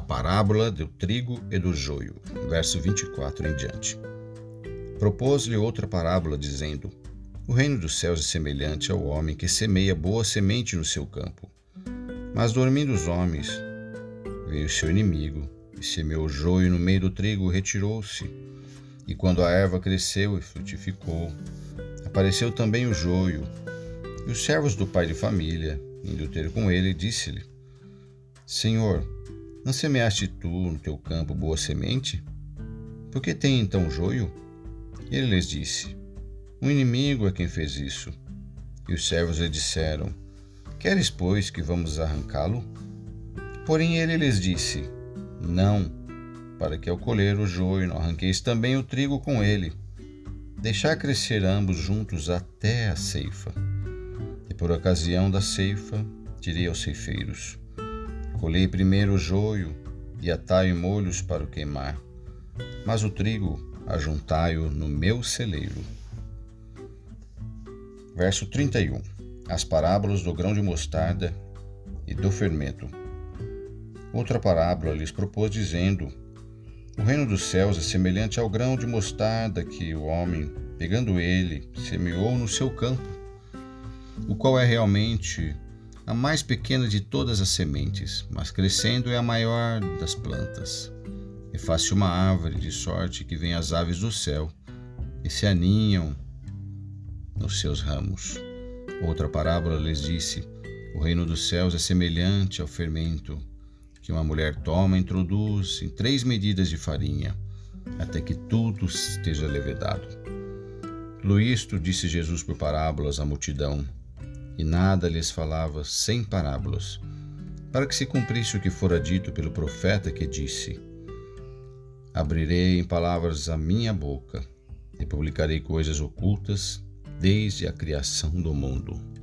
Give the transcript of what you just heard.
parábola do trigo e do joio, verso 24 em diante. Propôs-lhe outra parábola, dizendo: O reino dos céus é semelhante ao homem que semeia boa semente no seu campo. Mas dormindo os homens, veio seu inimigo e semeou o joio no meio do trigo, retirou-se. E quando a erva cresceu e frutificou, apareceu também o joio. E os servos do pai de família, indo ter com ele, disse-lhe: Senhor, não semeaste tu no teu campo boa semente? Por que tem então joio? Ele lhes disse: O inimigo é quem fez isso. E os servos lhe disseram: Queres, pois, que vamos arrancá-lo? Porém ele lhes disse: Não, para que ao colher o joio não arranqueis também o trigo com ele. Deixar crescer ambos juntos até a ceifa. E por ocasião da ceifa, direi aos ceifeiros: Colhei primeiro o joio e atai molhos para o queimar, mas o trigo ajuntai-o no meu celeiro. Verso 31. As parábolas do grão de mostarda e do fermento. Outra parábola lhes propôs, dizendo: O reino dos céus é semelhante ao grão de mostarda que o homem, pegando ele, semeou no seu campo, o qual é realmente a mais pequena de todas as sementes, mas crescendo é a maior das plantas. E faz-se uma árvore de sorte que vem as aves do céu e se aninham nos seus ramos. Outra parábola lhes disse: O reino dos céus é semelhante ao fermento que uma mulher toma e introduz em três medidas de farinha, até que tudo esteja levedado. Tudo isto disse Jesus por parábolas à multidão, e nada lhes falava sem parábolas, para que se cumprisse o que fora dito pelo profeta que disse: Abrirei em palavras a minha boca e publicarei coisas ocultas desde a criação do mundo.